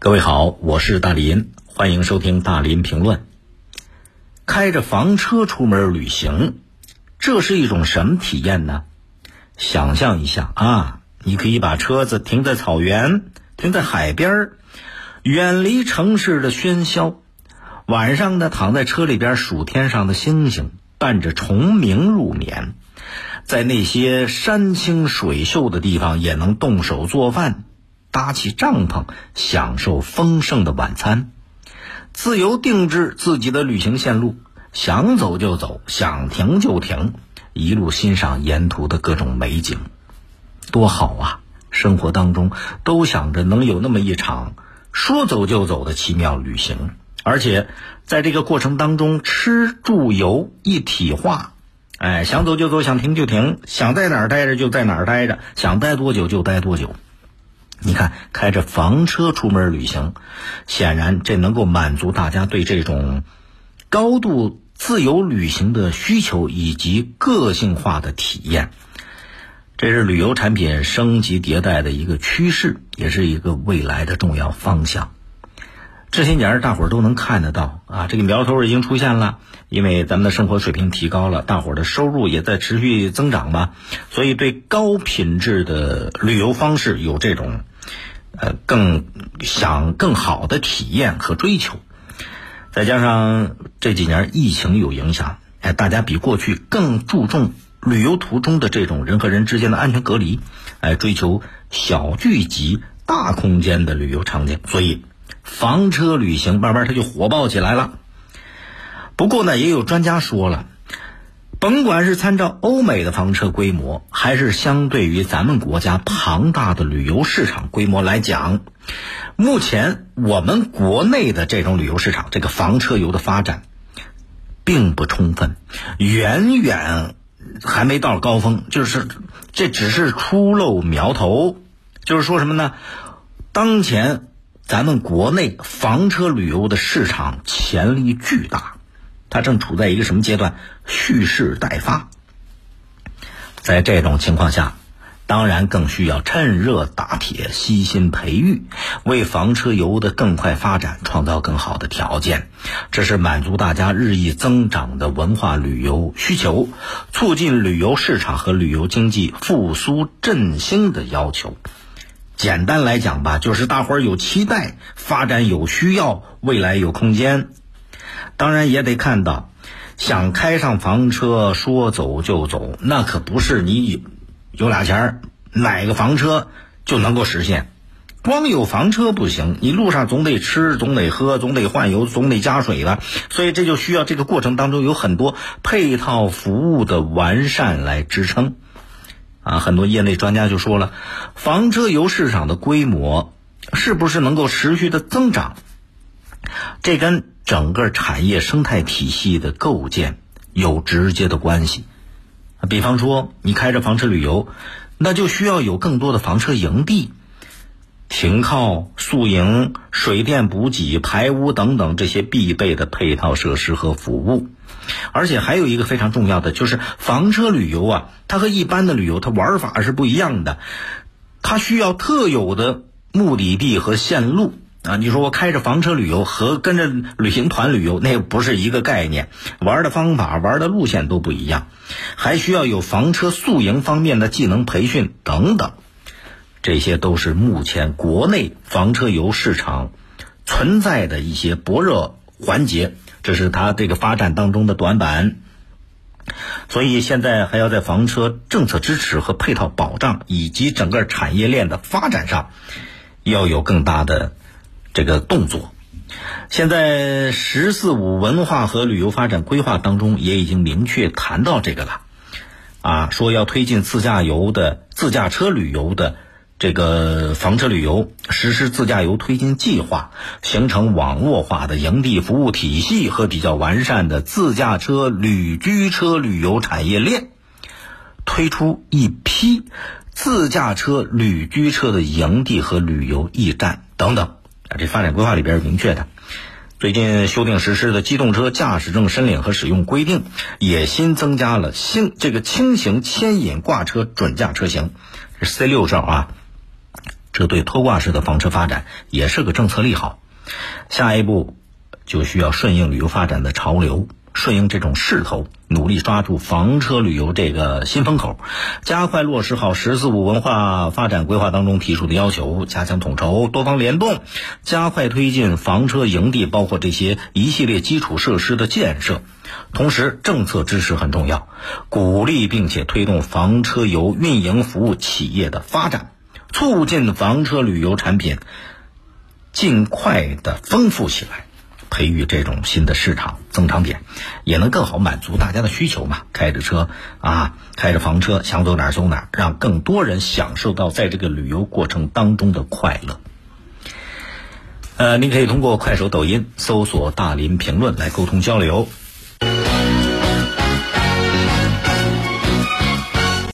各位好，我是大林，欢迎收听大林评论。开着房车出门旅行，这是一种什么体验呢？想象一下啊，你可以把车子停在草原，停在海边儿，远离城市的喧嚣。晚上呢，躺在车里边数天上的星星，伴着虫鸣入眠。在那些山清水秀的地方，也能动手做饭。搭起帐篷，享受丰盛的晚餐，自由定制自己的旅行线路，想走就走，想停就停，一路欣赏沿途的各种美景，多好啊！生活当中都想着能有那么一场说走就走的奇妙旅行，而且在这个过程当中，吃住游一体化，哎，想走就走，想停就停，想在哪儿待着就在哪儿待着，想待多久就待多久。你看，开着房车出门旅行，显然这能够满足大家对这种高度自由旅行的需求以及个性化的体验。这是旅游产品升级迭代的一个趋势，也是一个未来的重要方向。这些年，大伙儿都能看得到啊，这个苗头已经出现了。因为咱们的生活水平提高了，大伙儿的收入也在持续增长吧，所以对高品质的旅游方式有这种。呃，更想更好的体验和追求，再加上这几年疫情有影响，哎，大家比过去更注重旅游途中的这种人和人之间的安全隔离，哎，追求小聚集、大空间的旅游场景，所以房车旅行慢慢它就火爆起来了。不过呢，也有专家说了。甭管是参照欧美的房车规模，还是相对于咱们国家庞大的旅游市场规模来讲，目前我们国内的这种旅游市场，这个房车游的发展，并不充分，远远还没到高峰，就是这只是初露苗头。就是说什么呢？当前咱们国内房车旅游的市场潜力巨大。它正处在一个什么阶段？蓄势待发。在这种情况下，当然更需要趁热打铁、悉心培育，为房车游的更快发展创造更好的条件。这是满足大家日益增长的文化旅游需求，促进旅游市场和旅游经济复苏振兴的要求。简单来讲吧，就是大伙儿有期待，发展有需要，未来有空间。当然也得看到，想开上房车说走就走，那可不是你有俩钱儿买个房车就能够实现。光有房车不行，你路上总得吃，总得喝，总得换油，总得加水的。所以这就需要这个过程当中有很多配套服务的完善来支撑。啊，很多业内专家就说了，房车游市场的规模是不是能够持续的增长？这跟整个产业生态体系的构建有直接的关系。比方说，你开着房车旅游，那就需要有更多的房车营地、停靠、宿营、水电补给、排污等等这些必备的配套设施和服务。而且还有一个非常重要的，就是房车旅游啊，它和一般的旅游它玩法是不一样的，它需要特有的目的地和线路。啊，你说我开着房车旅游和跟着旅行团旅游，那不是一个概念，玩的方法、玩的路线都不一样，还需要有房车宿营方面的技能培训等等，这些都是目前国内房车游市场存在的一些薄弱环节，这是它这个发展当中的短板。所以现在还要在房车政策支持和配套保障以及整个产业链的发展上，要有更大的。这个动作，现在“十四五”文化和旅游发展规划当中也已经明确谈到这个了，啊，说要推进自驾游的自驾车旅游的这个房车旅游，实施自驾游推进计划，形成网络化的营地服务体系和比较完善的自驾车旅居车旅游产业链，推出一批自驾车旅居车的营地和旅游驿站等等。啊，这发展规划里边是明确的，最近修订实施的机动车驾驶证申领和使用规定，也新增加了新这个轻型牵引挂车准驾车型，是 C 六照啊，这对拖挂式的房车发展也是个政策利好。下一步就需要顺应旅游发展的潮流。顺应这种势头，努力抓住房车旅游这个新风口，加快落实好“十四五”文化发展规划当中提出的要求，加强统筹、多方联动，加快推进房车营地，包括这些一系列基础设施的建设。同时，政策支持很重要，鼓励并且推动房车游运营服务企业的发展，促进房车旅游产品尽快的丰富起来。培育这种新的市场增长点，也能更好满足大家的需求嘛。开着车啊，开着房车，想走哪儿走哪儿，让更多人享受到在这个旅游过程当中的快乐。呃，您可以通过快手、抖音搜索“大林评论”来沟通交流。